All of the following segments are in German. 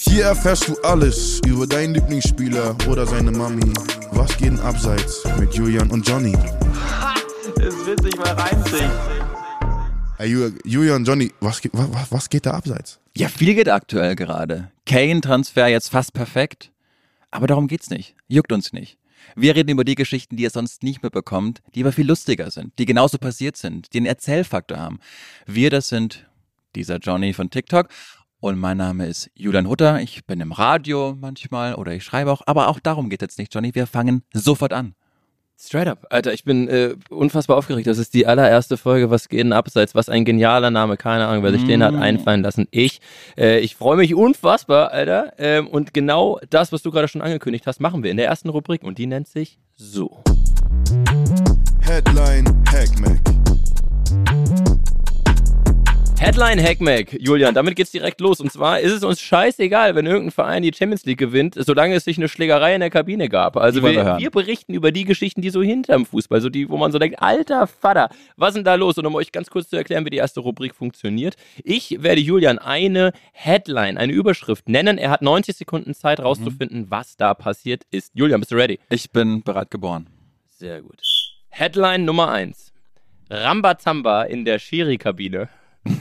Hier erfährst du alles über deinen Lieblingsspieler oder seine Mami. Was geht denn abseits mit Julian und Johnny? Das wird sich mal reinziehen. Hey, Ju- Julian, Johnny, was, geht- wa- wa- was geht da abseits? Ja, viel geht aktuell gerade. Kane-Transfer jetzt fast perfekt. Aber darum geht's nicht. Juckt uns nicht. Wir reden über die Geschichten, die ihr sonst nicht mehr bekommt, die aber viel lustiger sind, die genauso passiert sind, die einen Erzählfaktor haben. Wir, das sind dieser Johnny von TikTok. Und mein Name ist Julian Hutter. Ich bin im Radio manchmal oder ich schreibe auch. Aber auch darum geht jetzt nicht, Johnny. Wir fangen sofort an. Straight up. Alter, ich bin äh, unfassbar aufgeregt. Das ist die allererste Folge, was geht denn abseits? Was ein genialer Name, keine Ahnung, wer sich den hat Mm. einfallen lassen. Ich, äh, ich freue mich unfassbar, Alter. Ähm, und genau das, was du gerade schon angekündigt hast, machen wir in der ersten Rubrik und die nennt sich so. Headline Hackmack. Headline Hackmack, Julian, damit geht's direkt los. Und zwar ist es uns scheißegal, wenn irgendein Verein die Champions League gewinnt, solange es sich eine Schlägerei in der Kabine gab. Also wir wir, berichten über die Geschichten, die so hinterm Fußball, so die, wo man so denkt, alter Vater, was ist denn da los? Und um euch ganz kurz zu erklären, wie die erste Rubrik funktioniert. Ich werde Julian eine Headline, eine Überschrift nennen. Er hat 90 Sekunden Zeit rauszufinden, was da passiert ist. Julian, bist du ready? Ich bin bereit geboren. Sehr gut. Headline Nummer 1. Rambazamba in der Schiri-Kabine.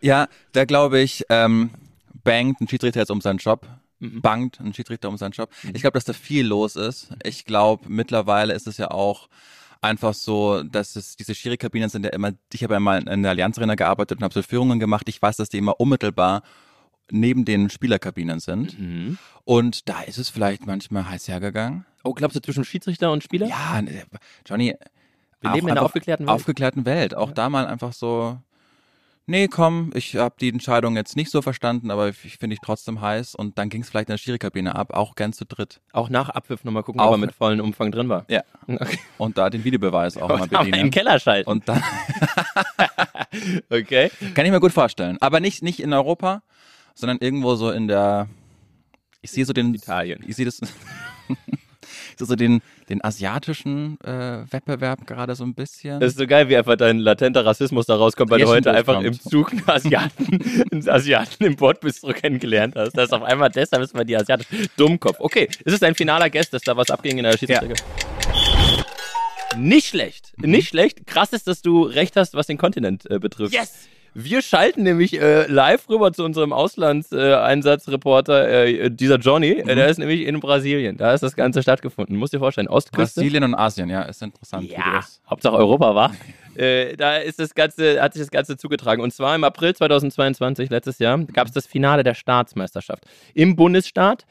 Ja, da glaube ich, ähm, bangt ein Schiedsrichter jetzt um seinen Job. Mhm. Bangt ein Schiedsrichter um seinen Job. Ich glaube, dass da viel los ist. Ich glaube, mittlerweile ist es ja auch einfach so, dass es diese Schiri-Kabinen sind ja immer, ich habe ja mal in der Allianz Arena gearbeitet und habe so Führungen gemacht. Ich weiß, dass die immer unmittelbar neben den Spielerkabinen sind. Mhm. Und da ist es vielleicht manchmal heiß hergegangen. Oh, glaubst du zwischen Schiedsrichter und Spieler? Ja, ne, Johnny. Wir leben in einer aufgeklärten Welt. Aufgeklärten Welt. Auch da mal einfach so, nee, komm, ich habe die Entscheidung jetzt nicht so verstanden, aber ich finde ich trotzdem heiß. Und dann ging es vielleicht in der Schiri-Kabine ab, auch gern zu dritt. Auch nach Abpfiff nochmal gucken, Auch- ob er mit vollem Umfang drin war. Ja. Okay. Und da den Videobeweis auch mal bedienen. Keller schalten. Und dann Okay. kann ich mir gut vorstellen. Aber nicht, nicht in Europa, sondern irgendwo so in der, ich sehe so den, Italien. ich sehe das, ich sehe so den, den asiatischen äh, Wettbewerb gerade so ein bisschen. Das ist so geil, wie einfach dein latenter Rassismus da rauskommt, weil du heute einfach im. Zug einen Asiaten, einen Asiaten im Bordbistro kennengelernt hast. Das ist auf einmal deshalb ist man die Asiaten. Dummkopf. Okay, es ist ein finaler Guest, dass da was abging in der Schiedsrichter. Nicht schlecht. Nicht schlecht. Krass ist, dass du recht hast, was den Kontinent äh, betrifft. Yes! Wir schalten nämlich äh, live rüber zu unserem Auslandseinsatzreporter, äh, dieser Johnny. Äh, der ist nämlich in Brasilien. Da ist das Ganze stattgefunden. Musst dir vorstellen, Ostküste. Brasilien und Asien, ja, ist interessant. Ja, Hauptsache Europa war. äh, da ist das Ganze, hat sich das Ganze zugetragen. Und zwar im April 2022, letztes Jahr, gab es das Finale der Staatsmeisterschaft im Bundesstaat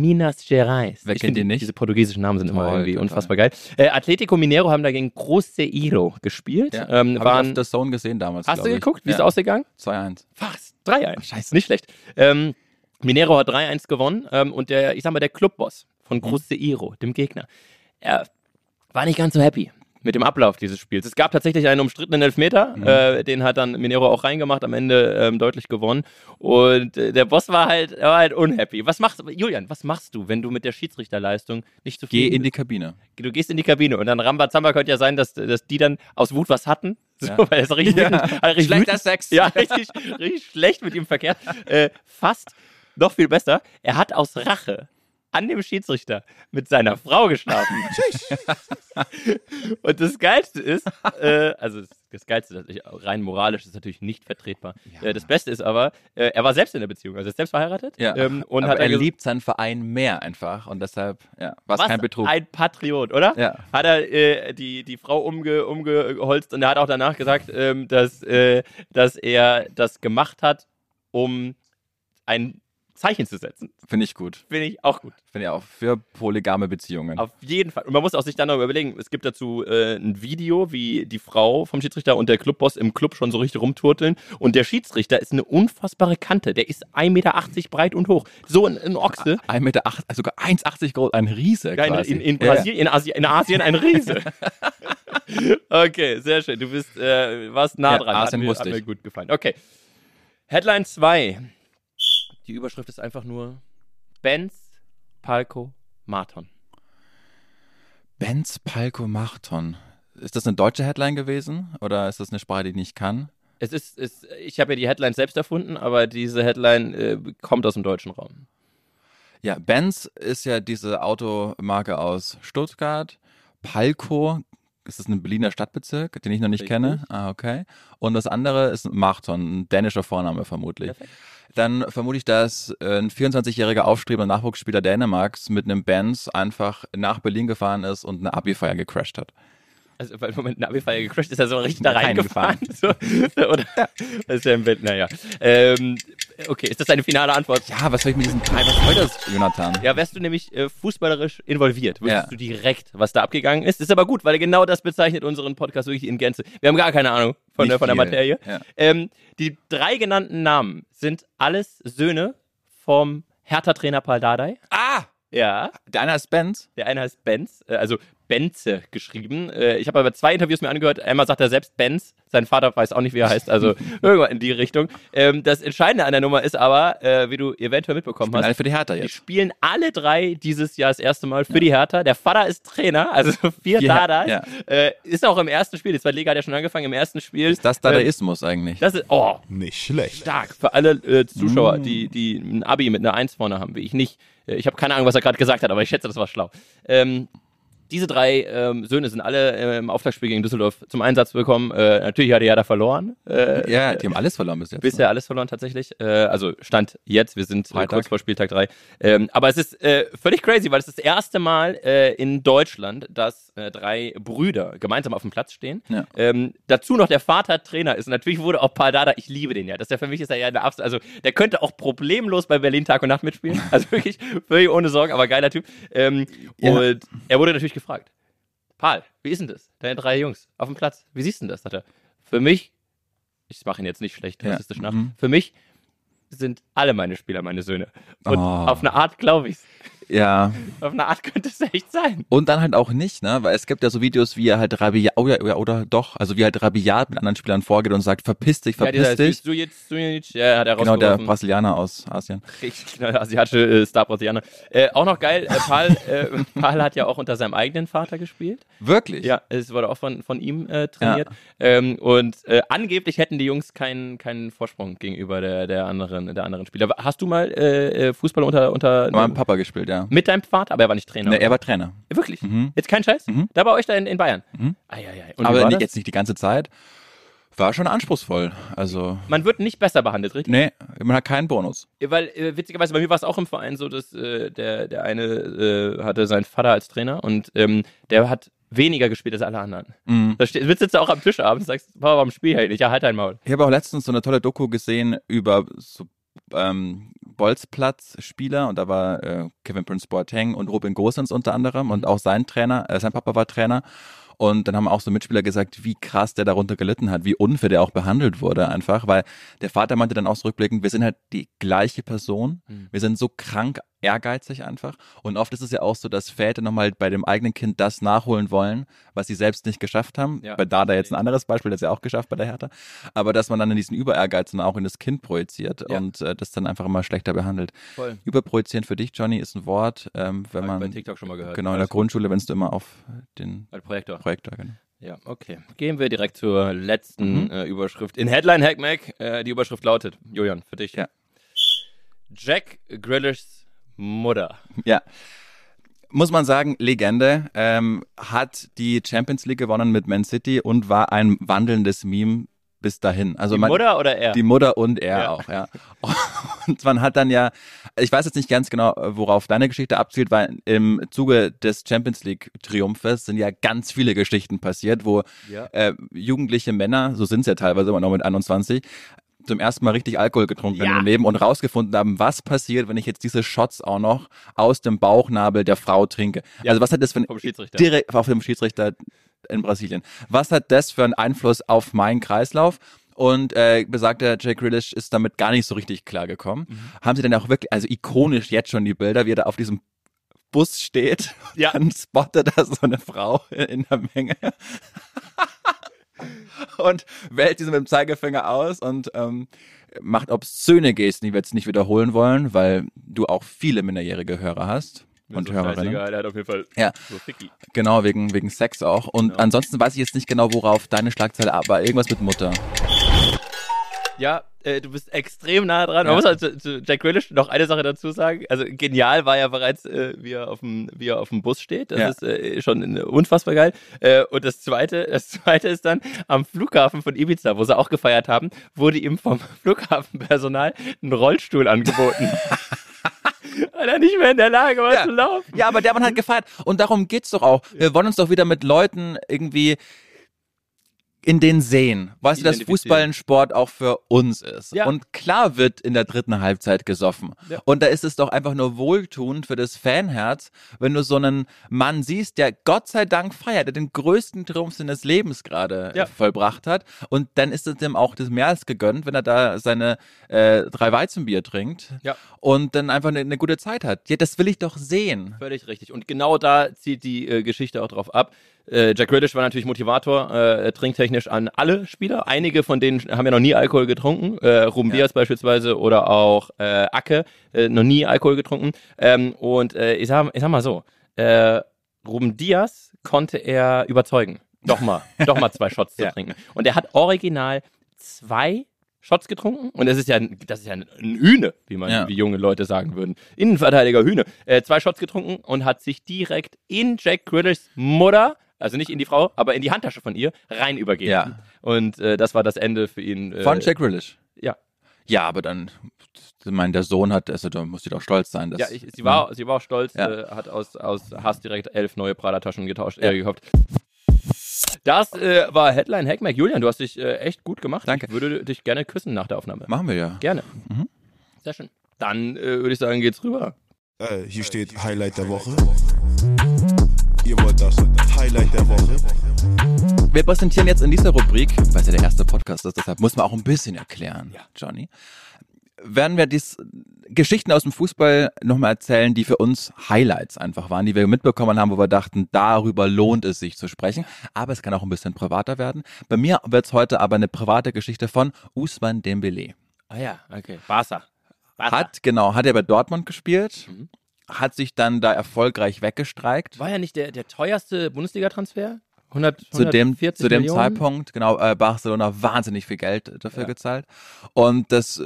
Minas Gerais. Wer Ich kennt ihn nicht? Diese portugiesischen Namen sind immer Toll, irgendwie total. unfassbar geil. Äh, Atletico Mineiro haben dagegen Cruzeiro gespielt. Ja, ähm, hab waren, ich The Zone gesehen damals. hast du glaub ich. geguckt? Wie ist es ja. ausgegangen? 2-1. Fast. 3-1. scheiße. Nicht schlecht. Ähm, Minero hat 3-1 gewonnen ähm, und der, ich sag mal, der Clubboss von Cruzeiro, dem Gegner, er war nicht ganz so happy mit dem Ablauf dieses Spiels. Es gab tatsächlich einen umstrittenen Elfmeter, äh, den hat dann Minero auch reingemacht, am Ende ähm, deutlich gewonnen. Und äh, der Boss war halt, war halt unhappy. Was machst Julian, was machst du, wenn du mit der Schiedsrichterleistung nicht Geh zufrieden in die Kabine. du gehst in die Kabine und dann Rambazamba könnte ja sein, dass, dass die dann aus Wut was hatten. So, Ja. weil es richtig, Ja. wütend- halt richtig Schlechter wütend- Sex. Ja, richtig, richtig schlecht mit ihm verkehrt. Äh, fast noch viel besser. Er hat aus Rache an dem Schiedsrichter mit seiner Frau geschlafen. und das Geilste ist, äh, also das, Geilste, rein moralisch ist natürlich nicht vertretbar. Ja. Äh, das Beste ist aber, äh, er war selbst in der Beziehung, also ist selbst verheiratet. Ja. Ähm, und Aber hat er liebt seinen Verein mehr einfach und deshalb ja, war es was kein Betrug. ein Patriot, oder? Ja. Hat er äh, die, die Frau umge, umgeholzt und er hat auch danach gesagt, ähm, dass, äh, dass er das gemacht hat, um ein Zeichen zu setzen. Finde ich gut. Finde ich auch gut. Finde ich auch für polygame Beziehungen. Auf jeden Fall. Und man muss auch sich dann noch überlegen, es gibt dazu äh, ein Video, wie die Frau vom Schiedsrichter und der Clubboss im Club schon so richtig rumturteln. Und der Schiedsrichter ist eine unfassbare Kante. Der ist 1,80 Meter breit und hoch. So ein, ein Ochse. 1,8 Meter, also sogar 1,80 groß, ein Riese Ja, in, in, in, Ja, ja. Brasilien, in, Asi in Asien ein Riese. okay, sehr schön. Du bist, äh, warst nah Ja, dran. Asien hat mir, hat mir gut gefallen. Okay. Headline 2. Die Überschrift ist einfach nur Benz, Palco, Marathon. Benz Palco Marathon. ist das eine deutsche Headline gewesen oder ist das eine Sprache, die ich nicht kann? Es ist, es, ich habe ja die Headline selbst erfunden, aber diese Headline äh, kommt aus dem deutschen Raum. Ja, Benz ist ja diese Automarke aus Stuttgart. Palco, ist das ein Berliner Stadtbezirk, den ich noch nicht Richtig. kenne? Ah, okay. Und das andere ist Marton, ein dänischer Vorname vermutlich. Perfekt. Dann vermute ich, dass äh, ein 24-jähriger aufstrebender Nachwuchsspieler Dänemarks mit einem Benz einfach nach Berlin gefahren ist und eine Abi-Feier gecrashed hat. Also, weil im Moment eine Abi-Feier gecrasht ist, er so richtig da Ja, reingefahren. So, oder? Das ist ja im Bett, naja. Ähm, okay, ist das deine finale Antwort? Ja, was soll ich mit diesem Teil? Was soll das, Jonathan? Ja, wärst du nämlich äh, fußballerisch involviert, wüsstest Ja. du direkt, was da abgegangen ist. Ist aber gut, weil genau das bezeichnet unseren Podcast wirklich in Gänze. Wir haben gar keine Ahnung von, der, von der. Materie. Ja. Ähm, die drei genannten Namen sind alles Söhne vom Hertha-Trainer Paul Dardai. Ah! Ja, Der eine ist Benz. der eine heißt Benz, äh, also Benze geschrieben. Äh, ich habe aber zwei Interviews mir angehört. Einmal sagt er selbst Benz, sein Vater weiß auch nicht, wie er heißt, also irgendwann in die Richtung. Ähm, das Entscheidende an der Nummer ist aber, äh, wie du eventuell mitbekommen hast, alle für die Hertha die jetzt. spielen alle drei dieses Jahr das erste Mal für die Hertha. Der Vater ist Trainer, also vier Vier Dadas. ja. Äh, ist auch im ersten Spiel, die zweite Liga hat ja schon angefangen, im ersten Spiel. Ist das äh, Dadaismus eigentlich? Das ist, oh, Nicht schlecht. stark. Für alle äh, Zuschauer, Mm. die, die ein Abi mit einer Eins vorne haben, wie ich nicht. Äh, Ich habe keine Ahnung, was er gerade gesagt hat, aber ich schätze, das war schlau. Ähm, diese drei ähm, Söhne sind alle äh, im Auftaktspiel gegen Düsseldorf zum Einsatz gekommen. Äh, natürlich hat die Hertha verloren. Äh, ja, die haben alles verloren bis jetzt. Bisher alles verloren tatsächlich. Äh, also Stand jetzt, wir sind äh, kurz vor Spieltag 3. Ähm, aber es ist völlig crazy, weil es ist das erste Mal in Deutschland, dass drei Brüder gemeinsam auf dem Platz stehen. Ja. Ähm, dazu noch der Vater Trainer ist. Und natürlich wurde auch Paldada, ich liebe den ja. Das ist ja für mich ist er ja eine Abs also der könnte auch problemlos bei Berlin Tag und Nacht mitspielen. Also wirklich völlig ohne Sorgen, aber geiler Typ. Ähm, Ja. Und er wurde natürlich gefragt. Paul, wie ist denn das? Deine drei Jungs auf dem Platz. Wie siehst du denn das? Sagt er. Für mich, ich mache ihn jetzt nicht schlecht Ja. rassistisch nach, Mhm. für mich sind alle meine Spieler meine Söhne. Und Oh. auf eine Art glaube ich's. Ja. Auf eine Art könnte es echt sein. Und dann halt auch nicht, ne? Weil es gibt ja so Videos, wie er halt rabiat, oder, oder, oder doch, also wie er halt rabiat mit anderen Spielern vorgeht und sagt, verpiss dich, Ja, verpiss dieser dich. Sujic, Sujic, ja, hat er Genau, der. Brasilianer aus Asien. Richtig, genau, der asiatische äh, Star Brasilianer. Äh, auch noch geil, äh, Paul, äh, Paul hat ja auch unter seinem eigenen Vater gespielt. Wirklich? Ja, es wurde auch von, von ihm äh, trainiert. Ähm, und äh, angeblich hätten die Jungs keinen, keinen Vorsprung gegenüber der, der, anderen, der anderen Spieler. Hast du mal äh, äh, Fußball unter, unter meinem Papa gespielt, ja. Mit deinem Vater? Aber er war nicht Trainer. Ne, oder? er war Trainer. Wirklich? Mhm. Jetzt kein Scheiß? Mhm. Da bei euch da in, in Bayern? Mhm. Aber nicht, jetzt nicht die ganze Zeit. War schon anspruchsvoll. Also, Man wird nicht besser behandelt, richtig? nee, man hat keinen Bonus. Weil äh, witzigerweise bei mir war es auch im Verein so, dass äh, der, der eine äh, hatte seinen Vater als Trainer und ähm, der hat weniger gespielt als alle anderen. Mhm. Da steht, sitzt du auch am Tisch abends und sagst, Papa, warum spiel ich nicht? Ja, halt dein Maul. Ich habe auch letztens so eine tolle Doku gesehen über so, ähm, Bolzplatz-Spieler und da war äh, Kevin Prince Boateng und Robin Gosens unter anderem und auch sein Trainer, äh, sein Papa war Trainer. Und dann haben auch so Mitspieler gesagt, wie krass der darunter gelitten hat, wie unfair der auch behandelt wurde einfach, weil der Vater meinte dann auch so rückblickend, wir sind halt die gleiche Person, Mhm. wir sind so krank ehrgeizig einfach und oft ist es ja auch so, dass Väter nochmal bei dem eigenen Kind das nachholen wollen, was sie selbst nicht geschafft haben. Ja. Bei Dada jetzt ein anderes Beispiel, das ist ja auch geschafft bei der Hertha, aber dass man dann in diesen Überehrgeiz dann auch in das Kind projiziert Ja. und äh, das dann einfach immer schlechter behandelt. Voll. Überprojizieren für dich, Johnny, ist ein Wort, ähm, wenn Hab ich man bei TikTok schon mal gehört. genau in der. Grundschule, wenn du immer auf den Als Projektor. Projektor genau. Ja, okay. Gehen wir direkt zur letzten Mhm. äh, Überschrift. In Headline Hackmack, äh, die Überschrift lautet, Julian, für dich. Ja. Jack Grealishs Mutter. Ja. Muss man sagen, Legende, ähm, hat die Champions League gewonnen mit Man City und war ein wandelndes Meme bis dahin. Also Die man, Mutter oder er? Die Mutter und er Ja. auch, ja. Und man hat dann ja, ich weiß jetzt nicht ganz genau, worauf deine Geschichte abzielt, weil im Zuge des Champions League Triumphes sind ja ganz viele Geschichten passiert, wo Ja. äh, jugendliche Männer, so sind es ja teilweise immer noch mit 21, zum ersten Mal richtig Alkohol getrunken Ja. in ihrem Leben und rausgefunden haben, was passiert, wenn ich jetzt diese Shots auch noch aus dem Bauchnabel der Frau trinke. Also was hat das für ein direkt auf dem Schiedsrichter in Brasilien. Was hat das für einen Einfluss auf meinen Kreislauf? Und äh, besagter Jake Grealish ist damit gar nicht so richtig klargekommen. Mhm. Haben sie dann auch wirklich, also ikonisch jetzt schon die Bilder, wie er da auf diesem Bus steht, Ja. dann spottet da so eine Frau in der Menge und wählt diese mit dem Zeigefinger aus und ähm, macht obszöne Gesten, die wir jetzt nicht wiederholen wollen, weil du auch viele minderjährige Hörer hast. Mir und so Hörerinnen. scheißegal, Er hat auf jeden Fall Ja. so Ficky. Genau, wegen, wegen Sex auch. Und Genau. ansonsten weiß ich jetzt nicht genau, worauf deine Schlagzeile, aber irgendwas mit Mutter. Ja, äh, du bist extrem nah dran. Man Ja. muss halt zu, zu Jack Grealish noch eine Sache dazu sagen. Also genial war ja bereits, äh, wie, er auf dem, wie er auf dem Bus steht. Das Ja. ist äh, schon unfassbar geil. Äh, und das zweite, das zweite ist dann am Flughafen von Ibiza, wo sie auch gefeiert haben, wurde ihm vom Flughafenpersonal ein Rollstuhl angeboten. Weil er nicht mehr in der Lage war Ja. zu laufen. Ja, aber der Mann hat gefeiert. Und darum geht's doch auch. Wir wollen uns doch wieder mit Leuten irgendwie in den sehen. Weißt du, dass. Fußball ein Sport auch für uns ist. Ja. Und klar wird in der dritten Halbzeit gesoffen. Ja. Und da ist es doch einfach nur wohltuend für das Fanherz, wenn du so einen Mann siehst, der Gott sei Dank feiert, der den größten Triumph seines Lebens gerade äh, Ja. vollbracht hat. Und dann ist es dem auch das mehr als gegönnt, wenn er da seine äh, drei Weizenbier trinkt und dann einfach eine, eine gute Zeit hat. Ja, das will ich doch sehen. Völlig richtig. Und genau da zieht die äh, Geschichte auch drauf ab. Äh, Jack Grealish war natürlich Motivator, äh, trinktechnisch an alle Spieler. Einige von denen haben ja noch nie Alkohol getrunken. Äh, Ruben Ja. Diaz beispielsweise oder auch äh, Acke, äh, noch nie Alkohol getrunken. Ähm, und äh, ich, sag, ich sag mal so, äh, Ruben Diaz konnte er überzeugen. Doch mal, doch mal zwei Shots zu Ja. trinken. Und er hat original zwei Shots getrunken und das ist ja, das ist ja ein ein Hühne, wie man, Ja. wie junge Leute sagen würden. Innenverteidiger Hühne. Äh, zwei Shots getrunken und hat sich direkt in Jack Grealishs Mutter, also nicht in die Frau, aber in die Handtasche von ihr, rein übergeben. Ja. Und äh, das war das Ende für ihn. Äh, Von Jack Grealish. Ja. Ja, aber dann, ich meine, der Sohn hat, also da muss sie doch stolz sein. Dass, Ja, ich, sie, war, sie war auch stolz, Ja. äh, hat aus, aus Hass direkt elf neue Prada-Taschen getauscht, äh, gekauft. Das äh, war Headline Hackmack. Julian, du hast dich äh, echt gut gemacht. Danke. Ich würde dich gerne küssen nach der Aufnahme. Machen wir ja. Gerne. Mhm. Sehr schön. Dann äh, würde ich sagen, geht's rüber. Äh, hier steht Highlight der Woche. Ihr wollt das Highlight der Woche. Wir präsentieren jetzt in dieser Rubrik, weil es ja der erste Podcast ist, deshalb muss man auch ein bisschen erklären, Ja. Johnny. Werden wir dies Geschichten aus dem Fußball nochmal erzählen, die für uns Highlights einfach waren, die wir mitbekommen haben, wo wir dachten, darüber lohnt es sich zu sprechen. Aber es kann auch ein bisschen privater werden. Bei mir wird es heute aber eine private Geschichte von Usman Dembele. Ah ja, okay. Barca. Barca. Hat, genau, hat er bei Dortmund gespielt, Mhm. Hat sich dann da erfolgreich weggestreikt. War ja nicht der, der teuerste Bundesliga-Transfer? 100, zu dem, 140 zu dem Millionen? Zeitpunkt, genau, äh, Barcelona wahnsinnig viel Geld dafür Ja. gezahlt. Und das,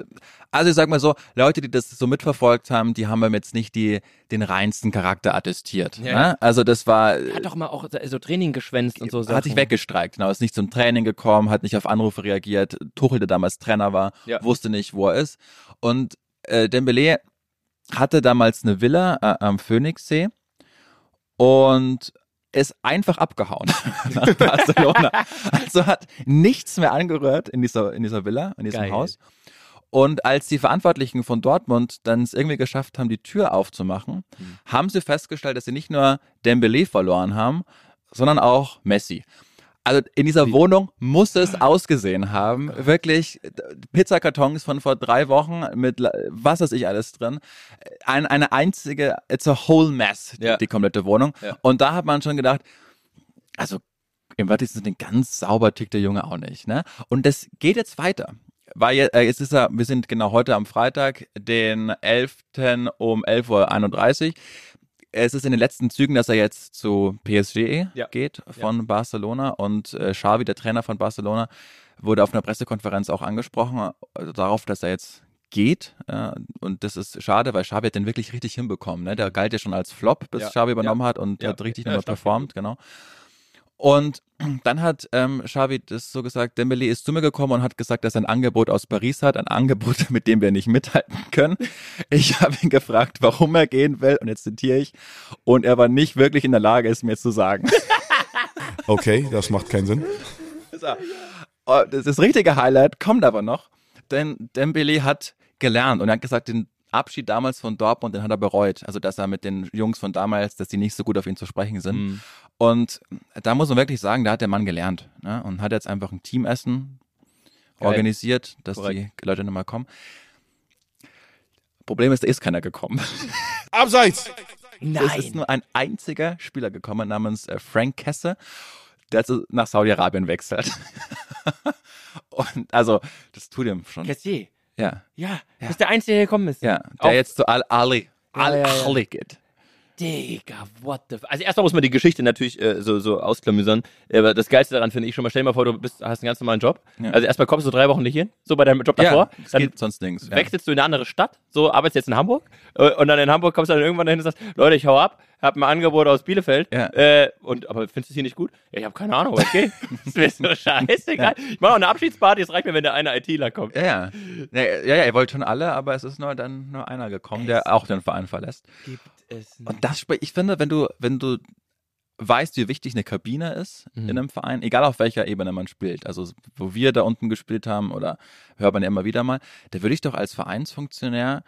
also ich sag mal so, Leute, die das so mitverfolgt haben, die haben jetzt nicht die, den reinsten Charakter attestiert. Ja, ne? Also das war, Hat doch mal auch so Training geschwänzt und so hat sich weggestreikt, genau, ist nicht zum Training gekommen, hat nicht auf Anrufe reagiert. Tuchel, der damals Trainer war, Ja. wusste nicht, wo er ist. Und äh, Dembele hatte damals eine Villa äh, am Phoenixsee und ist einfach abgehauen nach Barcelona. Also hat nichts mehr angerührt in dieser, in dieser Villa, in diesem Geil. Haus. Und als die Verantwortlichen von Dortmund dann es irgendwie geschafft haben, die Tür aufzumachen, Mhm. haben sie festgestellt, dass sie nicht nur Dembele verloren haben, sondern auch Messi. Also in dieser Wie- Wohnung muss es ausgesehen haben. Wirklich Pizzakartons von vor drei Wochen mit was weiß ich alles drin. Ein, eine einzige, it's a whole mess, die, Ja. die komplette Wohnung. Ja. Und da hat man schon gedacht, also im Wörtlichen Sinne ganz sauber tickt der Junge auch nicht. Ne? Und das geht jetzt weiter. Weil je- äh, jetzt ist er, wir sind genau heute am Freitag, den 11. um 11.31 Uhr. Es ist in den letzten Zügen, dass er jetzt zu PSG Ja. geht von Barcelona und äh, Xavi, der Trainer von Barcelona, wurde auf einer Pressekonferenz auch angesprochen, also darauf, dass er jetzt geht. Äh, und das ist schade, weil Xavi hat den wirklich richtig hinbekommen. Ne? Der galt ja schon als Flop, bis Ja. Xavi übernommen hat und Ja. hat richtig Ja, nochmal performt, genau. Und dann hat ähm, Xavi das so gesagt, Dembele ist zu mir gekommen und hat gesagt, dass er ein Angebot aus Paris hat, ein Angebot, mit dem wir nicht mithalten können. Ich habe ihn gefragt, warum er gehen will und jetzt zitiere ich und er war nicht wirklich in der Lage, es mir zu sagen. Okay, das macht keinen Sinn. Oh, Das, das richtige Highlight kommt aber noch, denn Dembele hat gelernt und er hat gesagt, den Abschied damals von Dortmund, den hat er bereut. Also, dass er mit den Jungs von damals, dass die nicht so gut auf ihn zu sprechen sind. Mhm. Und da muss man wirklich sagen, da hat der Mann gelernt ne? und hat jetzt einfach ein Teamessen Geil. organisiert, dass Korrekt. die Leute nochmal kommen. Problem ist, da ist keiner gekommen. Abseits! Es ist nur ein einziger Spieler gekommen namens äh, Frank Kesse, der nach Saudi-Arabien wechselt. und also, das tut ihm schon. Cassier. Ja, Ja, das ist der Einzige, der gekommen ist. ja. Der Auch- jetzt zu ja, ja. Al-Ali geht. Digga, what the f Also erstmal muss man die Geschichte natürlich äh, so, so ausklamüsern. Aber das Geilste daran finde ich schon mal, stell dir mal vor, du bist, hast einen ganz normalen Job. Ja. Also erstmal kommst du drei Wochen nicht hin, so bei deinem Job davor. es dann geht sonst. Ja. wechselst du in eine andere Stadt, so arbeitest jetzt in Hamburg äh, und dann in Hamburg kommst du dann irgendwann dahin und sagst, Leute, ich hau ab, hab ein Angebot aus Bielefeld, Ja. äh, und aber findest du es hier nicht gut? Ja, ich habe keine Ahnung, was geht? das ist so scheißegal. Ich mache auch eine Abschiedsparty, es reicht mir, wenn der eine ITler kommt. Ja, ja. Ja, ja, ja, ihr wollt schon alle, aber es ist nur dann nur einer gekommen, der auch den Verein verlässt. Gibt es Und das, ich finde, wenn du, wenn du weißt, wie wichtig eine Kabine ist Mhm. in einem Verein, egal auf welcher Ebene man spielt, also wo wir da unten gespielt haben oder hört man ja immer wieder mal, da würde ich doch als Vereinsfunktionär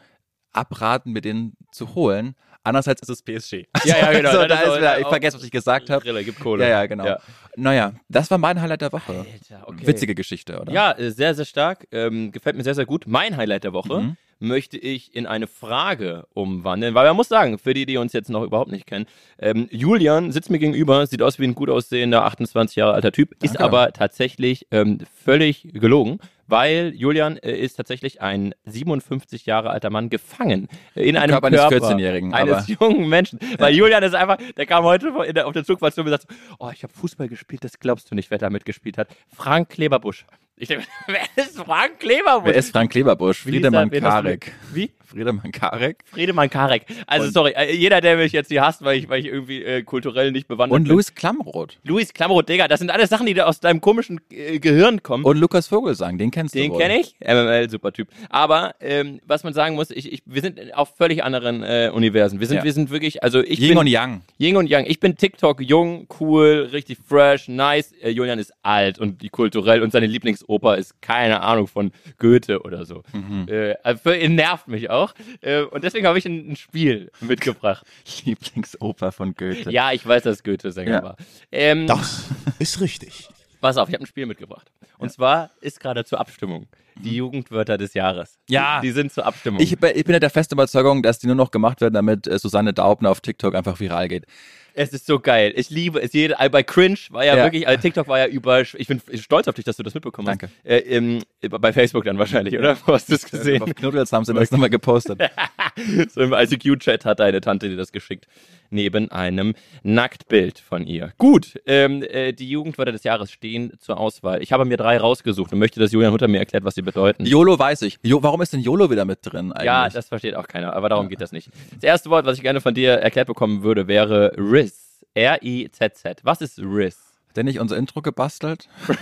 abraten, mir den zu holen. Andererseits ist es PSG. Ja, ja, genau. Das da ist ist wieder, ich auch- vergesse, was ich gesagt habe. Rille, gibt Kohle. Ja, ja, genau. Ja. Naja, das war mein Highlight der Woche. Alter, okay. Witzige Geschichte, oder? Ja, äh, sehr, sehr stark. Ähm, gefällt mir sehr, sehr gut. Mein Highlight der Woche Mhm. Möchte ich in eine Frage umwandeln, weil man muss sagen, für die, die uns jetzt noch überhaupt nicht kennen, ähm, Julian sitzt mir gegenüber, sieht aus wie ein gut aussehender 28 Jahre alter Typ, ist Danke. aber tatsächlich ähm, völlig gelogen. Weil Julian äh, ist tatsächlich ein 57 Jahre alter Mann gefangen äh, in einem Körper eines Körper 14-Jährigen, eines jungen Menschen. Weil Julian ist einfach, der kam heute der, auf der Zugfahrt zu mir und sagt, oh, ich habe Fußball gespielt, das glaubst du nicht, wer da mitgespielt hat. Frank Kleberbusch. Ich denke, wer ist Frank Kleberbusch? Wer ist Frank Kleberbusch? Friedemann Karek. Wie? Friedemann Karek. Friedemann Karek. Also Und- sorry, äh, jeder, der mich jetzt hier hasst, weil ich, weil ich irgendwie äh, kulturell nicht bewandert Und bin. Louis Klamroth. Luis Klamroth, Digga, das sind alles Sachen, die da aus deinem komischen äh, Gehirn kommen. Und Lukas Vogelsang, den kennst Den du wohl. kenne ich. MML, super Typ. Aber ähm, was man sagen muss, ich, ich, wir sind auf völlig anderen äh, Universen. Wir sind, Ja. wir sind wirklich, also ich Ying bin und Yang. Yin und Yang. Ich bin TikTok jung, cool, richtig fresh, nice. Äh, Julian ist alt und kulturell und seine Lieblingsoper ist keine Ahnung von Goethe oder so. Mhm. Äh, also für ihn nervt mich auch. Äh, und deswegen habe ich ein, ein Spiel mitgebracht. Lieblingsoper von Goethe. Ja, ich weiß, dass Goethe Sänger Ja. war. Ähm, Das ist richtig. Pass auf, ich habe ein Spiel mitgebracht. Und zwar ist gerade zur Abstimmung die Jugendwörter des Jahres. Ja. Die, die sind zur Abstimmung. Ich, bin- ich bin ja der festen Überzeugung, dass die nur noch gemacht werden, damit äh, Susanne Daubner auf TikTok einfach viral geht. Es ist so geil. Ich liebe es. Jede, bei Cringe war ja, Ja. wirklich, also TikTok war ja über. Ich bin stolz auf dich, dass du das mitbekommen Danke. hast. Äh, im, bei Facebook dann wahrscheinlich, oder? Wo hast du es gesehen? Auf Knuddels haben sie das nochmal gepostet. so im ICQ-Chat hat deine Tante dir das geschickt. Neben einem Nacktbild von ihr. Gut, ähm, äh, die Jugendwörter des Jahres stehen zur Auswahl. Ich habe mir drei rausgesucht und möchte, dass Julian Hutter mir erklärt, was sie bedeuten. YOLO weiß ich. Jo, warum ist denn YOLO wieder mit drin eigentlich? Ja, das versteht auch keiner, aber darum geht das nicht. Das erste Wort, was ich gerne von dir erklärt bekommen würde, wäre RIZ. R-I-Z-Z. Was ist RIZ? Hat der nicht unser Intro gebastelt?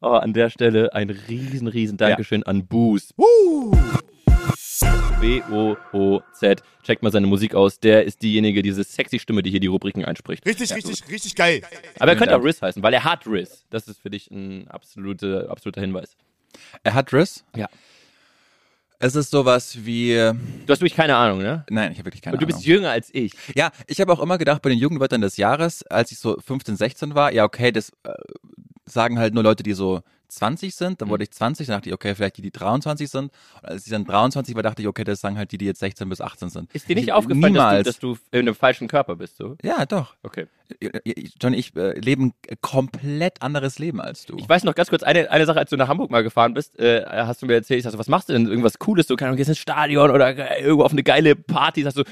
Oh, an der Stelle ein riesen, riesen Dankeschön an Boost. B-O-O-Z. Checkt mal seine Musik aus. Der ist diejenige, diese sexy Stimme, die hier die Rubriken einspricht. Richtig, richtig, richtig geil. Aber er könnte auch. Riz heißen, weil er hat Riz. Das ist für dich ein absolute, absoluter Hinweis. Er hat Riss. Ja. Es ist sowas wie. Du hast wirklich keine Ahnung, ne? Nein, ich habe wirklich keine Und du Ahnung. bist jünger als ich. Ja, ich habe auch immer gedacht, bei den Jugendwörtern des Jahres, als ich so 15, 16 war, ja, okay, das äh, sagen halt nur Leute, die so 20 sind. Mhm. Dann wurde ich 20, dann dachte ich, okay, vielleicht die, die 23 sind. Und als ich dann 23 war, dachte ich, okay, das sagen halt die, die jetzt 16 bis 18 sind. Ist dir nicht Ich- aufgefallen, niemals. dass du, dass du in einem falschen Körper bist? So? Ja, doch. Okay. Johnny, ich äh, lebe ein komplett anderes Leben als du. Ich weiß noch ganz kurz eine, eine Sache, als du nach Hamburg mal gefahren bist, äh, hast du mir erzählt, ich sag so, was machst du denn? Irgendwas Cooles? Du kannst gehst ins Stadion oder äh, irgendwo auf eine geile Party. Sagst du, äh,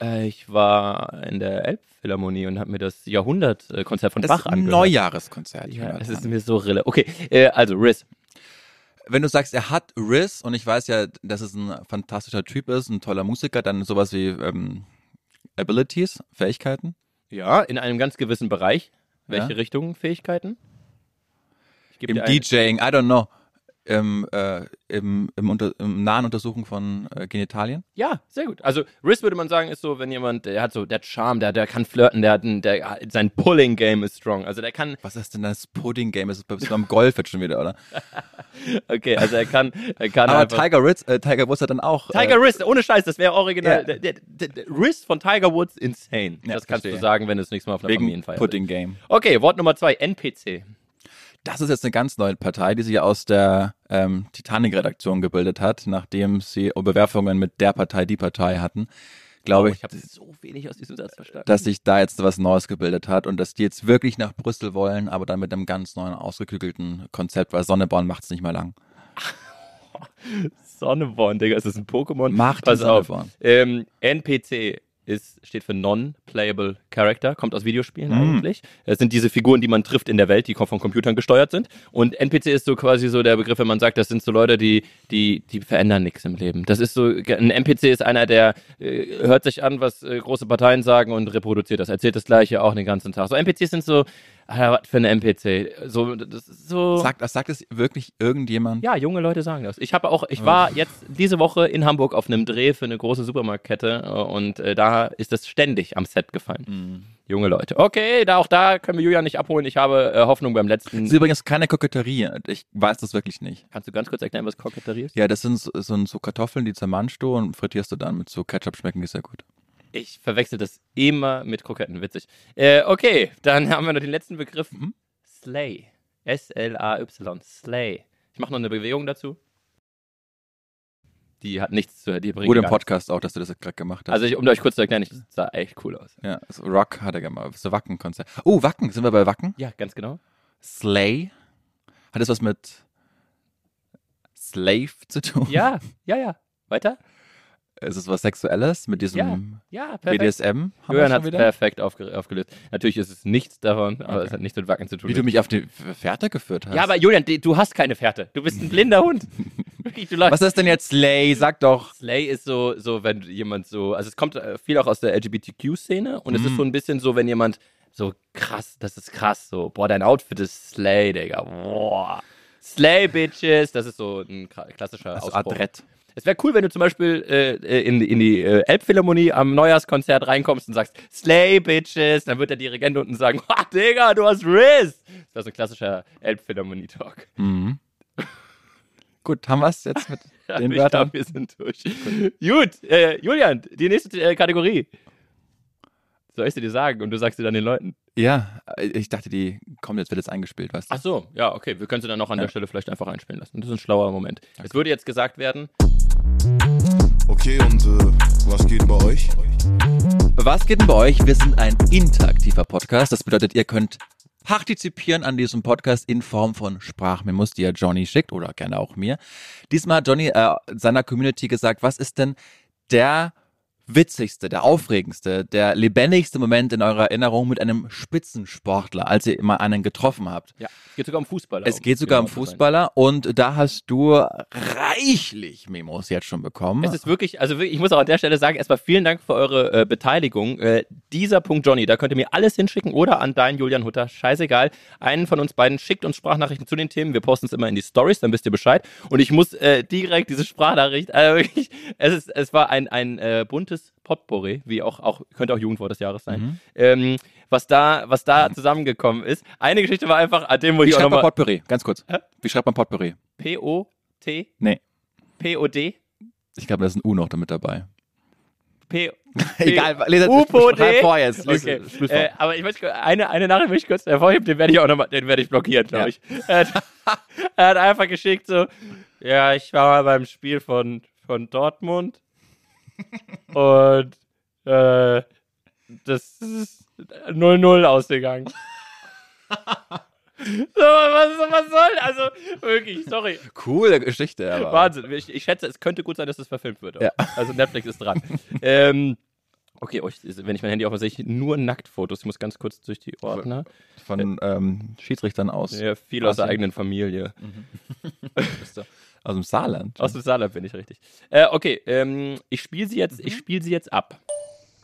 ich war in der Elbphilharmonie und habe mir das Jahrhundertkonzert von das Bach ist ein angehört. Neujahreskonzert. Ja, es ist mir so rille. Okay, äh, also Riz. Wenn du sagst, er hat Riss und ich weiß ja, dass es ein fantastischer Typ ist, ein toller Musiker, dann sowas wie ähm, Abilities, Fähigkeiten. Ja, in einem ganz gewissen Bereich. Welche Ja. Richtung Fähigkeiten? Im DJing, I don't know. Im, äh, im, im, unter, im nahen Untersuchen von äh, Genitalien. Ja, sehr gut. Also Riz würde man sagen, ist so, wenn jemand, der hat so, der hat Charme, der, der kann flirten, der hat ein, der, sein Pulling-Game ist strong. Also der kann, Was ist denn das Pudding-Game? Ist es beim Golf jetzt schon wieder, oder? okay, also er kann, er kann Aber einfach, Tiger Woods, äh, Tiger Woods hat dann auch. Tiger äh, Riz, ohne Scheiß, das wäre original. Ja. Der, der, der, Riz von Tiger Woods, insane. Ja, das kannst du verstehe. sagen, wenn du das nächste Mal auf einer wegen Familienfeier. Pudding-Game. Okay, Wort Nummer zwei, NPC. Das ist jetzt eine ganz neue Partei, die sich aus der ähm, Titanic-Redaktion gebildet hat, nachdem sie Bewerfungen mit der Partei, die Partei hatten. Glaube Oh, ich, ich habe so wenig aus diesem Satz verstanden. dass sich da jetzt was Neues gebildet hat und dass die jetzt wirklich nach Brüssel wollen, aber dann mit einem ganz neuen, ausgeklügelten Konzept, weil Sonneborn macht's nicht mehr lang. Sonneborn, Digga, ist das ein Pokémon? Macht Pass auf. Ähm, NPC ist, steht für Non-Playable Character, kommt aus Videospielen Mm. eigentlich. Es sind diese Figuren, die man trifft in der Welt, die von Computern gesteuert sind. Und NPC ist so quasi so der Begriff, wenn man sagt, das sind so Leute, die, die, die verändern nichts im Leben. Das ist so, ein NPC ist einer, der äh, hört sich an, was äh, große Parteien sagen und reproduziert das, erzählt das Gleiche auch den ganzen Tag. So NPCs sind so, ah, was für ein NPC. So, das ist so. Sagt, das sagt es wirklich irgendjemand? Ja, junge Leute sagen das. Ich habe auch, ich war jetzt diese Woche in Hamburg auf einem Dreh für eine große Supermarktkette äh, und äh, da ist das ständig am Set gefallen. Mhm. Junge Leute. Okay, da auch da können wir Julian nicht abholen. Ich habe äh, Hoffnung beim Das letzten. ist übrigens keine Koketterie. Ich weiß das wirklich nicht. Kannst du ganz kurz erklären, was Koketterie ist? Ja, das sind so, so, so Kartoffeln, die zermanschst du und frittierst du dann mit so Ketchup, schmecken die sehr gut. Ich verwechsel das immer mit Kroketten, witzig. Äh, okay, dann haben wir noch den letzten Begriff. Mhm. Slay. S-L-A-Y. Slay. Ich mache noch eine Bewegung dazu. Die hat nichts zu die bringt Gut im Podcast auch, dass du das gerade gemacht hast. Also, ich, um euch kurz zu erklären, ich das sah echt cool aus. ja, so Rock hat er gemacht, so Wacken-Konzert. Oh, Wacken, sind wir bei Wacken? Ja, ganz genau. Slay. Hat das was mit Slave zu tun? Ja, ja, ja. Weiter? Ist es was Sexuelles mit diesem Ja, perfekt. BDSM? Schon hat es perfekt aufge aufgelöst. Natürlich ist es nichts davon, aber Okay. es hat nichts mit Wacken zu tun. Wie du mich auf die Fährte geführt hast. ja, aber Julian, du hast keine Fährte. Du bist ein blinder Hund. Wirklich, was ist denn jetzt Slay? Sag doch. Slay ist so, so, wenn jemand so, also es kommt äh, viel auch aus der LGBTQ-Szene und es Mhm. ist so ein bisschen so, wenn jemand so krass, das ist krass, so, boah, dein Outfit ist Slay, Digga, boah. Slay, Bitches, das ist so ein klassischer Also Ausspruch. adrett. Es wäre cool, wenn du zum Beispiel äh, äh, in, in die äh, Elbphilharmonie am Neujahrskonzert reinkommst und sagst, Slay, Bitches, dann wird der Dirigent unten sagen, ha, Digga, du hast Riz. Das wäre so ein klassischer Elbphilharmonie-Talk. Mhm. Gut, haben wir es jetzt mit den ich Wörtern? glaub, wir sind durch. Gut, äh, Julian, die nächste äh, Kategorie. Soll ich sie dir sagen und du sagst sie dann den Leuten? Ja, ich dachte, die kommt jetzt, wird jetzt eingespielt, weißt du? Ach so, ja, okay. Wir können sie dann noch an Ja. der Stelle vielleicht einfach einspielen lassen. Das ist ein schlauer Moment. Es würde jetzt gesagt werden, Okay, und äh, was geht bei euch? Was geht denn bei euch? Wir sind ein interaktiver Podcast. Das bedeutet, ihr könnt partizipieren an diesem Podcast in Form von Sprachmemos, die er Johnny schickt oder gerne auch mir. Diesmal hat Johnny äh, seiner Community gesagt, was ist denn der witzigste, der aufregendste, der lebendigste Moment in eurer Erinnerung mit einem Spitzensportler, als ihr immer einen getroffen habt? ja, es geht sogar um Fußballer. Es geht sogar um. Fußballer und da hast du reichlich Memos jetzt schon bekommen. Es ist wirklich, also ich muss auch an der Stelle sagen, erstmal vielen Dank für eure äh, Beteiligung. Äh, dieser Punkt Johnny, da könnt ihr mir alles hinschicken oder an deinen Julian Hutter, scheißegal. Einen von uns beiden schickt uns Sprachnachrichten zu den Themen. Wir posten es immer in die Stories, dann wisst ihr Bescheid. Und ich muss äh, direkt diese Sprachnachricht, also wirklich, es, ist, es war ein, ein äh, buntes Potpourri, wie auch, auch, könnte auch Jugendwort des Jahres sein, Mhm. ähm, was da, was da zusammengekommen ist. Eine Geschichte war einfach, an dem muss Wie ich auch schreibt man nochmal, Potpourri? Ganz kurz. Hä? Wie schreibt man Potpourri? P-O-T, Nee, P-O-D, ich glaube, da ist ein U noch damit dabei. P Egal, lese UPO schreib vor jetzt. Okay. Äh, aber ich möchte eine, eine Nachricht möchte ich kurz hervorheben, den werde ich auch nochmal, den werde ich blockieren, glaube Ja. ich. Er hat, er hat einfach geschickt so, ja, ich war mal beim Spiel von, von Dortmund und äh, das ist 0-0 ausgegangen. so, was, was soll? Also, wirklich, sorry. Coole Geschichte, aber. Wahnsinn. Ich, ich schätze, es könnte gut sein, dass es verfilmt wird. Ja. Also Netflix ist dran. ähm, okay, oh, ich, wenn ich mein Handy aufmache, sehe ich nur Nacktfotos. Ich muss ganz kurz durch die Ordner. Von ähm, Schiedsrichtern aus. Ja, viel aus der eigenen Familie. Aus dem Saarland. Aus dem Saarland bin ich richtig. Äh, okay, ähm, ich spiele sie jetzt, ich spiele sie jetzt ab.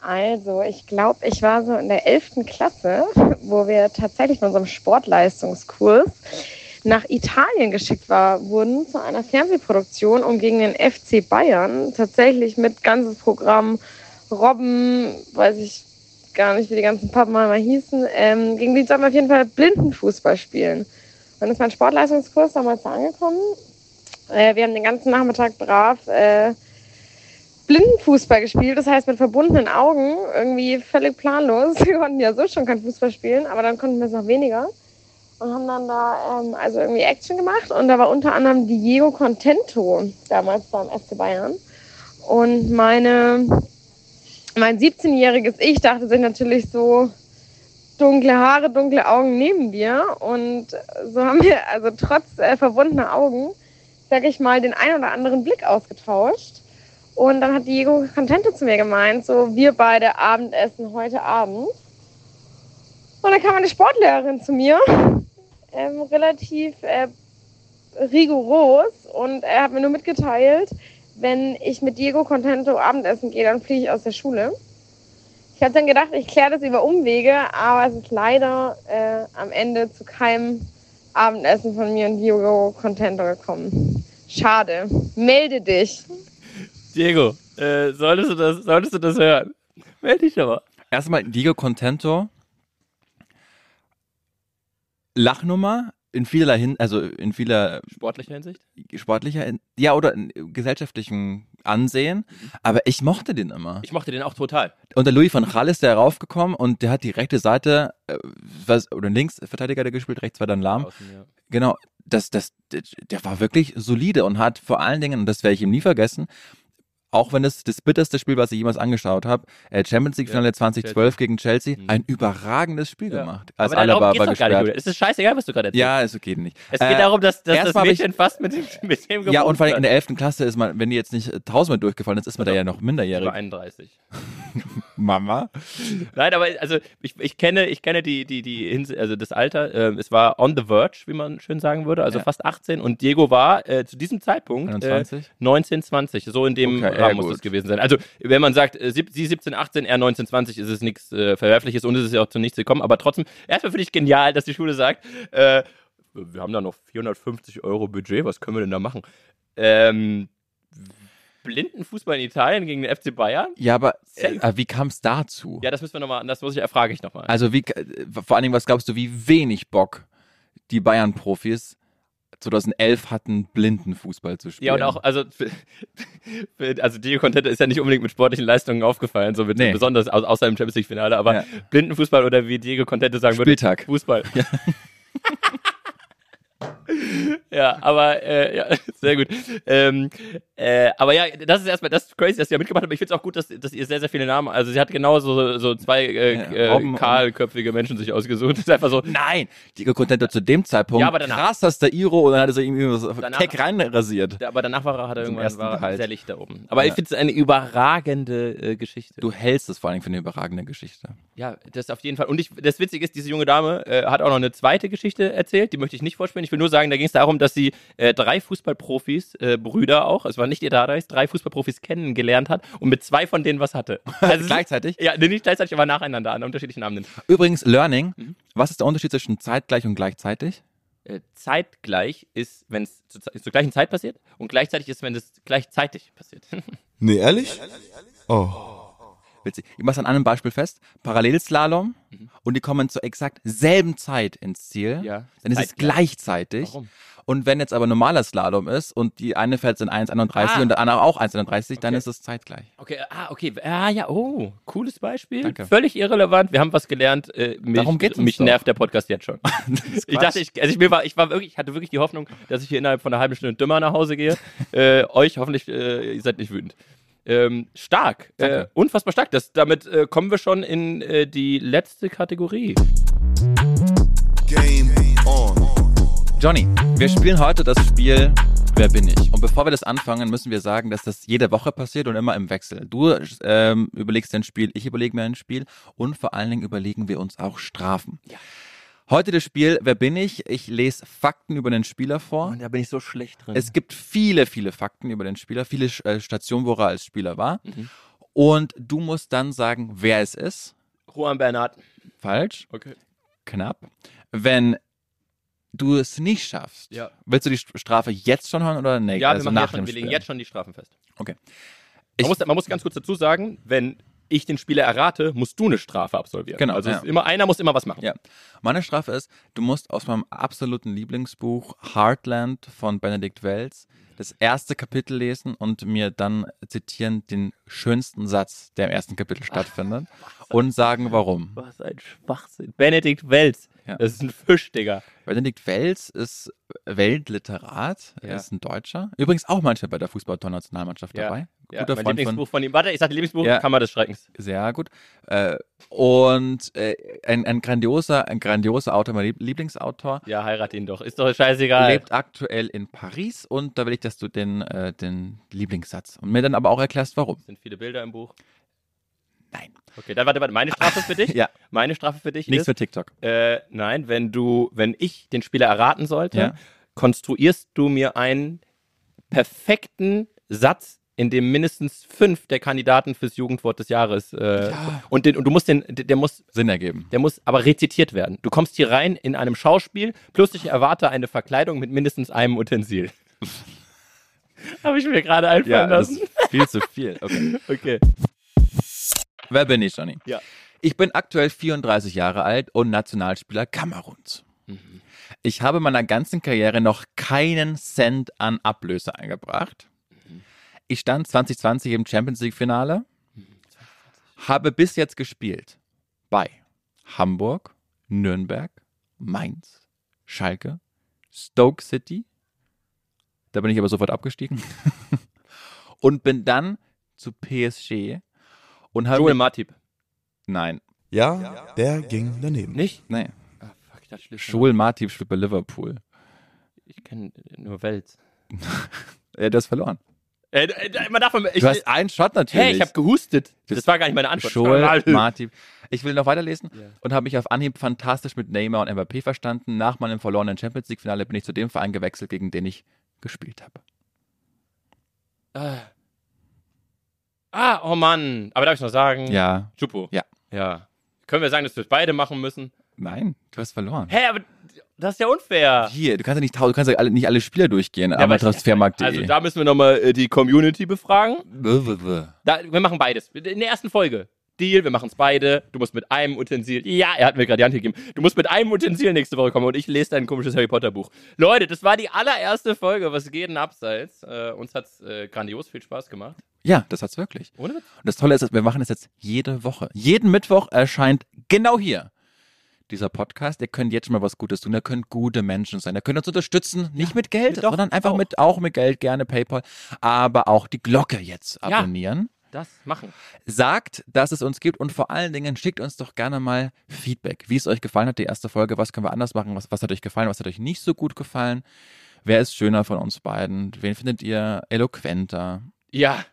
Also, ich glaube, ich war so in der 11. Klasse, wo wir tatsächlich von unserem Sportleistungskurs nach Italien geschickt war, wurden zu einer Fernsehproduktion, um gegen den FC Bayern tatsächlich mit ganzes Programm Robben, weiß ich gar nicht, wie die ganzen Pappen mal hießen, ähm, gegen die sollten wir auf jeden Fall Blindenfußball spielen. Dann ist mein Sportleistungskurs damals da angekommen. Äh, wir haben den ganzen Nachmittag brav äh, Blindenfußball gespielt, das heißt mit verbundenen Augen, irgendwie völlig planlos. Wir konnten ja so schon kein Fußball spielen, aber dann konnten wir es noch weniger. Und haben dann da ähm, also irgendwie Action gemacht und da war unter anderem Diego Contento damals beim FC Bayern. Und meine, mein 17-jähriges Ich dachte sich natürlich so, dunkle Haare, dunkle Augen neben dir. Und so haben wir also trotz äh, verbundener Augen sag ich mal, den ein oder anderen Blick ausgetauscht. Und dann hat Diego Contento zu mir gemeint, so, wir beide Abendessen heute Abend. Und dann kam eine Sportlehrerin zu mir, ähm, relativ äh, rigoros. Und er hat mir nur mitgeteilt, wenn ich mit Diego Contento Abendessen gehe, dann fliege ich aus der Schule. Ich habe dann gedacht, ich kläre das über Umwege, aber es ist leider äh, am Ende zu keinem Abendessen von mir und Diego Contento gekommen. Schade. Melde dich. Diego, äh, solltest, du das, solltest du das hören? Melde dich aber. Erstmal Diego Contento. Lachnummer in vielerlei hin, also in vieler Sportlicher Hinsicht? sportlicher, ja, oder in gesellschaftlichen Ansehen. Aber ich mochte den immer. Ich mochte den auch total. Und der Louis van Gaal ist der raufgekommen und der hat die rechte Seite, äh, was, oder links Verteidiger der gespielt, rechts war dann Lahm. Außen, ja. Genau, das, das, der war wirklich solide und hat vor allen Dingen, und das werde ich ihm nie vergessen, auch wenn es das bitterste Spiel, was ich jemals angeschaut habe, äh, Champions League Finale Ja, 2012 gegen Chelsea, Mhm. ein überragendes Spiel Ja. gemacht. Als Aber Alaba war doch gar nicht, gesperrt. Es ist scheißegal, was du gerade erzählst. Ja, ist okay nicht. Es geht Äh, darum, dass, dass das hab ich- Mädchen fast mit dem, mit dem Ja, und vor allem in der 11. Klasse ist man, wenn die jetzt nicht äh, tausendmal durchgefallen ist, ist man da ja noch Über minderjährig. 31. Mama. Nein, aber also ich, ich kenne, ich kenne die, die, die, also das Alter. ähm, es war on the verge, wie man schön sagen würde, also Ja. fast 18. Und Diego war äh, zu diesem Zeitpunkt 21? Äh, 19, 20. So in dem Okay, ja, Rahmen muss es gewesen sein. Also wenn man sagt, äh, sie 17, 18, er 19, 20, ist es nichts äh, Verwerfliches und es ist ja auch zu nichts gekommen. Aber trotzdem, erstmal finde ich genial, dass die Schule sagt, äh, wir haben da noch 450 Euro Budget, was können wir denn da machen? Ähm, Blindenfußball in Italien gegen den FC Bayern? Ja, aber äh, wie kam es dazu? Ja, das müssen wir nochmal, das muss ich, erfrage ich nochmal. Also wie, äh, vor allen Dingen, was glaubst du, wie wenig Bock die Bayern-Profis 2011 hatten, Blindenfußball zu spielen? Ja, und auch, also, also Diego Contente ist ja nicht unbedingt mit sportlichen Leistungen aufgefallen, so mit Nee. besonders au- außer im Champions League-Finale, aber Ja. Blindenfußball oder wie Diego Contente sagen würde, Spieltag. Fußball. Ja. aber äh, ja, sehr gut. Ähm, äh, aber ja, das ist erstmal das ist crazy, dass ja mitgemacht haben. Ich finde es auch gut, dass, dass ihr sehr, sehr viele Namen, also sie hat genau so, so zwei äh, Ja, äh, kahlköpfige Menschen sich ausgesucht. Das ist einfach so, Nein, Diego Contento zu dem Zeitpunkt Ja, aber danach. krassester Iro und dann hat er sich irgendwie so Danach- keck reinrasiert. aber danach war er, hat er irgendwann war Gehalt. sehr licht da oben. Aber Ja. ich finde es eine überragende äh, Geschichte. Du hältst es vor allen Dingen für eine überragende Geschichte. Ja, das auf jeden Fall. Und ich, das Witzige ist, diese junge Dame äh, hat auch noch eine zweite Geschichte erzählt, die möchte ich nicht vorspielen. Ich will nur sagen, da ging es darum, dass sie äh, drei Fußballprofis, äh, Brüder auch, es war nicht ihr Dadais, drei Fußballprofis kennengelernt hat und mit zwei von denen was hatte. Also, Gleichzeitig? Ja, nee, nicht gleichzeitig, aber nacheinander an unterschiedlichen Abenden. Übrigens, Learning. Mhm. Was ist der Unterschied zwischen zeitgleich und gleichzeitig? Äh, zeitgleich ist, wenn es zu, zur gleichen Zeit passiert und gleichzeitig ist, wenn es gleichzeitig passiert. Nee, ehrlich? Oh. Witzig. Ich mache an einem Beispiel fest. Parallelslalom Mhm. und die kommen zur exakt selben Zeit ins Ziel. Ja. Dann ist es Zeitgleich. gleichzeitig. Warum? Und wenn jetzt aber normaler Slalom ist und die eine fährt in 1,31 Ah. und der andere auch 1,31, dann Okay. ist es zeitgleich. Okay, ah, okay. Ah, ja, oh, cooles Beispiel. Danke. Völlig irrelevant. Wir haben was gelernt. Äh, mich, Darum geht's Mich doch. nervt der Podcast jetzt schon. Ich dachte, ich, also ich, mir war, ich war wirklich, ich hatte wirklich die Hoffnung, dass ich hier innerhalb von einer halben Stunde dümmer nach Hause gehe. äh, euch hoffentlich, äh, ihr seid nicht wütend. Ähm, stark, äh, unfassbar stark. Das, damit äh, kommen wir schon in äh, die letzte Kategorie. Game on. Johnny, wir spielen heute das Spiel Wer bin ich? Und bevor wir das anfangen, müssen wir sagen, dass das jede Woche passiert und immer im Wechsel. Du ähm, überlegst dir ein Spiel, ich überlege mir ein Spiel und vor allen Dingen überlegen wir uns auch Strafen. Ja. Heute das Spiel Wer bin ich? Ich lese Fakten über den Spieler vor. da bin ich so schlecht drin. Es gibt viele, viele Fakten über den Spieler, viele äh, Stationen, wo er als Spieler war. Mhm. Und du musst dann sagen, wer es ist. Juan Bernhard. Falsch, Okay. knapp. Wenn du es nicht schaffst, Ja. willst du die Strafe jetzt schon hören oder nee? Ja, also wir, machen nach jetzt schon, dem wir legen jetzt schon die Strafen fest. Okay. Man muss, man muss ganz kurz dazu sagen, wenn ich den Spieler errate, musst du eine Strafe absolvieren. Genau, Also ja. immer, einer muss immer was machen. Ja. Meine Strafe ist, du musst aus meinem absoluten Lieblingsbuch Heartland von Benedikt Wells das erste Kapitel lesen und mir dann zitieren den schönsten Satz, der im ersten Kapitel stattfindet und sagen, warum. Was ein Schwachsinn. Benedikt Welz. Ja. Das ist ein Fisch, Digga. Benedikt Wells ist Weltliterat, er Ja. ist ein Deutscher. Übrigens auch manchmal bei der Fußballtornationalmannschaft Ja. dabei. Ja, guter mein Freund Lieblingsbuch von ihm. Warte, ich sagte Lieblingsbuch, Ja. Kammer des Schreckens. von, sehr gut. Äh, und äh, ein, ein grandioser, ein grandioser Autor, mein Lieb- Lieblingsautor, Ja, heirat ihn doch. Ist doch scheißegal. lebt aktuell in Paris und da will ich, dass du den, äh, den Lieblingssatz und mir dann aber auch erklärst, warum. Sind viele Bilder im Buch. Nein. Okay, dann warte, warte. Meine Strafe für dich? Ja, Meine Strafe für dich nichts ist, für TikTok. äh, nein, wenn du, wenn ich den Spieler erraten sollte, Ja. konstruierst du mir einen perfekten Satz, in dem mindestens fünf der Kandidaten fürs Jugendwort des Jahres äh, und, den, und du musst den, der muss Sinn ergeben. der muss aber rezitiert werden. Du kommst hier rein in einem Schauspiel, plus ich erwarte eine Verkleidung mit mindestens einem Utensil. Habe ich mir gerade einfallen das lassen. viel zu viel. Okay. Okay. Wer bin ich, Johnny? Ja. Ich bin aktuell 34 Jahre alt und Nationalspieler Kameruns. Mhm. Ich habe in meiner ganzen Karriere noch keinen Cent an Ablöse eingebracht. Ich stand 2020 im Champions League Finale, Mhm. habe bis jetzt gespielt bei Hamburg, Nürnberg, Mainz, Schalke, Stoke City. Da bin ich aber sofort abgestiegen. und bin dann zu PSG und habe Joel Matip. Nein, Ja, der ging daneben. Nicht? nee. Ah, fuck. Joel Matip spielt bei Liverpool. Ich kenne nur Welt. Ja, du hast verloren. Äh, äh, man darf, ich, Du hast einen Shot natürlich. hey, ich habe gehustet. Das- Das war gar nicht meine Antwort. Joel Matip. Ich will noch weiterlesen Ja. und habe mich auf Anhieb fantastisch mit Neymar und Mbappé verstanden. Nach meinem verlorenen Champions League Finale bin ich zu dem Verein gewechselt, gegen den ich gespielt habe. Ah. ah, oh Mann. Aber darf ich noch sagen? Ja, Chupo. Ja. Ja. Können wir sagen, dass wir es beide machen müssen? nein, du hast verloren. Hä, aber das ist ja unfair. Hier, du kannst ja nicht, du kannst ja alle, nicht alle Spieler durchgehen, Ja, aber transfermarkt.de. Also da müssen wir nochmal äh, die Community befragen. Da, wir machen beides. In der ersten Folge. Deal, wir machen es beide. Du musst mit einem Utensil. Ja, er hat mir gerade die Hand gegeben. Du musst mit einem Utensil nächste Woche kommen und ich lese dein komisches Harry Potter Buch. Leute, das war die allererste Folge. Was geht denn abseits? Äh, uns hat's äh, grandios viel Spaß gemacht. ja, das hat's wirklich. Ohne Witz? Und das Tolle ist, wir machen das jetzt jede Woche. Jeden Mittwoch erscheint genau hier dieser Podcast. Ihr könnt jetzt schon mal was Gutes tun. Ihr könnt gute Menschen sein. Ihr könnt uns unterstützen. Nicht mit Geld, doch, sondern einfach auch. mit, auch mit Geld, gerne PayPal. Aber auch die Glocke jetzt Ja. abonnieren. Das machen. Sagt, dass es uns gibt und vor allen Dingen schickt uns doch gerne mal Feedback. Wie es euch gefallen hat, die erste Folge. Was können wir anders machen? Was, was hat euch gefallen? Was hat euch nicht so gut gefallen? Wer ist schöner von uns beiden? Wen findet ihr eloquenter? Ja.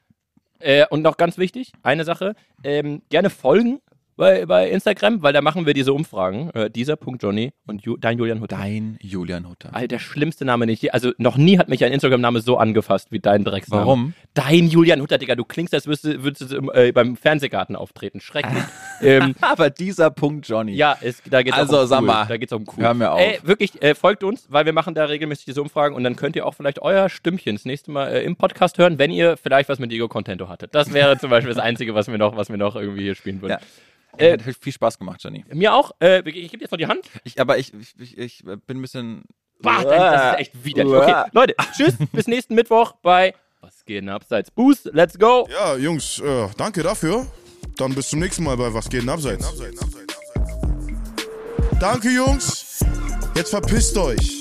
Äh, und noch ganz wichtig, eine Sache. Ähm, gerne folgen bei, bei Instagram, weil da machen wir diese Umfragen. Äh, dieser.johnny und Ju, dein Julian Hutter. Dein Julian Hutter. Alter, der schlimmste Name nicht. Also noch nie hat mich ein Instagram-Name so angefasst wie dein Drecksname. Warum? Dein Julian Hutter, Digga. Du klingst, als würdest du, würdest du äh, beim Fernsehgarten auftreten. Schrecklich. ähm, Aber dieser Punkt, Johnny. ja, es, da geht's Also, um sag cool. mal, Da geht's um cool. hör mir auf. Ey, wirklich, äh, folgt uns, weil wir machen da regelmäßig diese Umfragen und dann könnt ihr auch vielleicht euer Stimmchen das nächste Mal äh, im Podcast hören, wenn ihr vielleicht was mit Diego Contento hattet. Das wäre zum Beispiel das Einzige, was wir noch, was wir noch irgendwie hier spielen würden. Ja. Äh, hat viel Spaß gemacht, Johnny. Mir auch. Äh, ich gebe jetzt noch die Hand. Ich, aber ich, ich, ich, ich bin ein bisschen. Bah, das ist echt widerlich. Okay, Leute, tschüss, bis nächsten Mittwoch bei Was geht denn abseits? Boost, let's go. Ja, Jungs, äh, danke dafür. Dann bis zum nächsten Mal bei Was geht denn abseits? Danke, Jungs. Jetzt verpisst euch.